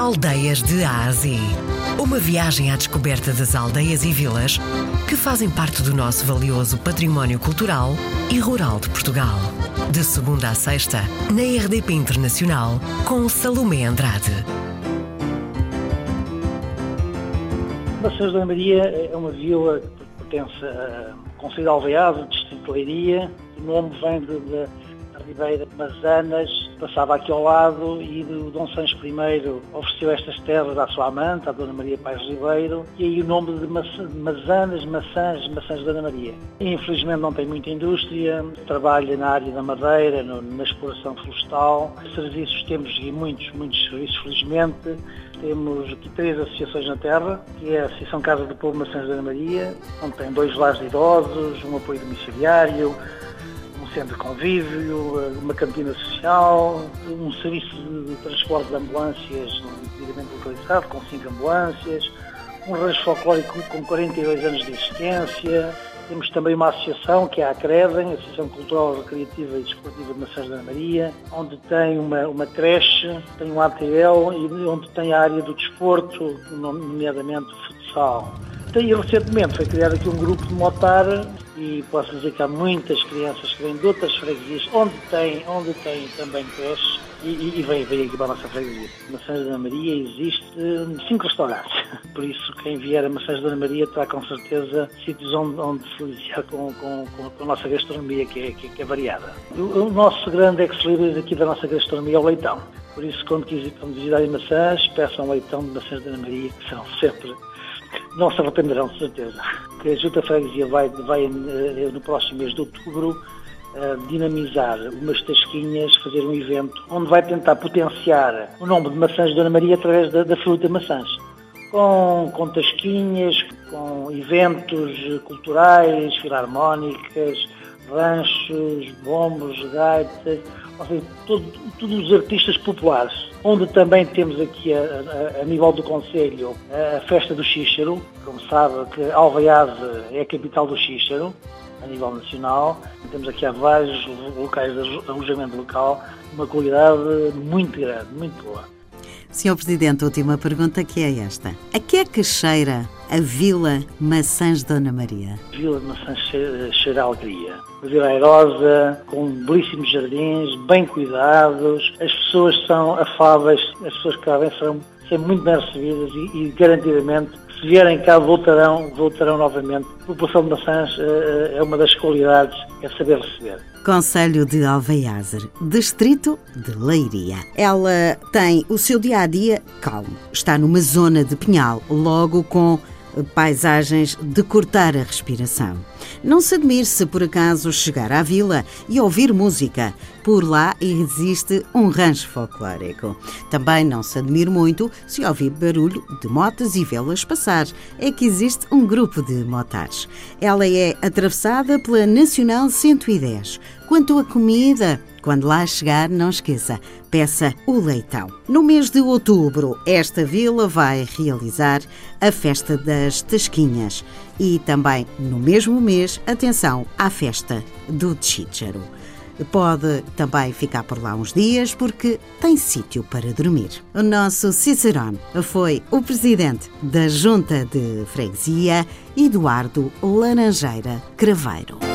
Aldeias de Ásia. Uma viagem à descoberta das aldeias e vilas que fazem parte do nosso valioso património cultural e rural de Portugal. De segunda a sexta, na RDP Internacional, com Salomé Andrade. Maçãs da Maria é uma vila que pertence ao Conselho Alveado, Distrito de Leiria. O nome vem de Ribeira Mazanas, passava aqui ao lado e o Dom Sancho I ofereceu estas terras à sua amante, à Dona Maria Paz Ribeiro, e aí o nome de Mazanas, Maçãs, Maçãs de Dona Maria. Infelizmente não tem muita indústria, trabalha na área da madeira, no, na exploração florestal, serviços temos e muitos, muitos serviços, felizmente. Temos aqui três associações na terra, que é a Associação Casa do Povo Maçãs de Dona Maria, onde tem dois lares de idosos, um apoio domiciliário, centro de convívio, uma cantina social, um serviço de transporte de ambulâncias devidamente localizado, com cinco ambulâncias, um rancho folclórico com 42 anos de existência. Temos também uma associação, que é a ACREDEM, Associação Cultural, Recreativa e Desportiva de Maçãs da Maria, onde tem uma, uma creche, tem um ATL e onde tem a área do desporto, nomeadamente futsal. E recentemente foi criado aqui um grupo de motar e posso dizer que há muitas crianças que vêm de outras freguesias onde tem, onde tem também creches e, e vem, vem aqui para a nossa freguesia. Maçãs da Maria existe cinco restaurantes, por isso quem vier a Maçãs da Maria terá com certeza sítios onde, onde se deliciar com, com, com, a nossa gastronomia que é, que, é variada. O, o, nosso grande ex-libris aqui da nossa gastronomia é o leitão. Por isso, quando, quando visitarem Maçãs, peçam leitão de Maçãs da Maria, que são sempre não se arrependerão, de certeza. Que a Junta Freguesia vai, vai eh, no próximo mês de outubro eh, dinamizar umas tasquinhas, fazer um evento onde vai tentar potenciar o nome de maçãs de Dona Maria através da, da fruta maçãs. Com, com tasquinhas, com eventos culturais, filarmónicas, ranchos, bombos, gaitas, todo, todos os artistas populares, onde também temos aqui a, a, a nível do Conselho a festa do Xíxero, como sabe que Alvaiade é a capital do Xíxero, a nível nacional, temos aqui há vários locais de alojamento local, uma qualidade muito grande, muito boa. Senhor Presidente, última pergunta que é esta. A que é que cheira a Vila Maçãs Dona Maria? Vila Maçãs cheira, a alegria. Uma vila airosa, com belíssimos jardins, bem cuidados, as pessoas são afáveis, as pessoas que cá vêm são sempre muito bem recebidas e, e garantidamente se vierem cá voltarão, voltarão novamente. A população de maçãs uh, é uma das qualidades, é saber receber. Conselho de Alveiazer, distrito de Leiria. Ela tem o seu dia a dia calmo. Está numa zona de pinhal, logo com paisagens de cortar a respiração. Não se admire se por acaso chegar à vila e ouvir música. Por lá existe um rancho folclórico. Também não se admire muito se ouvir barulho de motas e vê-las passar. É que existe um grupo de motares. Ela é atravessada pela Nacional 110. Quanto à comida, quando lá chegar, não esqueça, peça o leitão. No mês de outubro, esta vila vai realizar a Festa das Tasquinhas e também no mesmo mês, atenção à Festa do Chícharo. Pode também ficar por lá uns dias porque tem sítio para dormir. O nosso Cicerone foi o presidente da Junta de Freguesia, Eduardo Laranjeira Craveiro.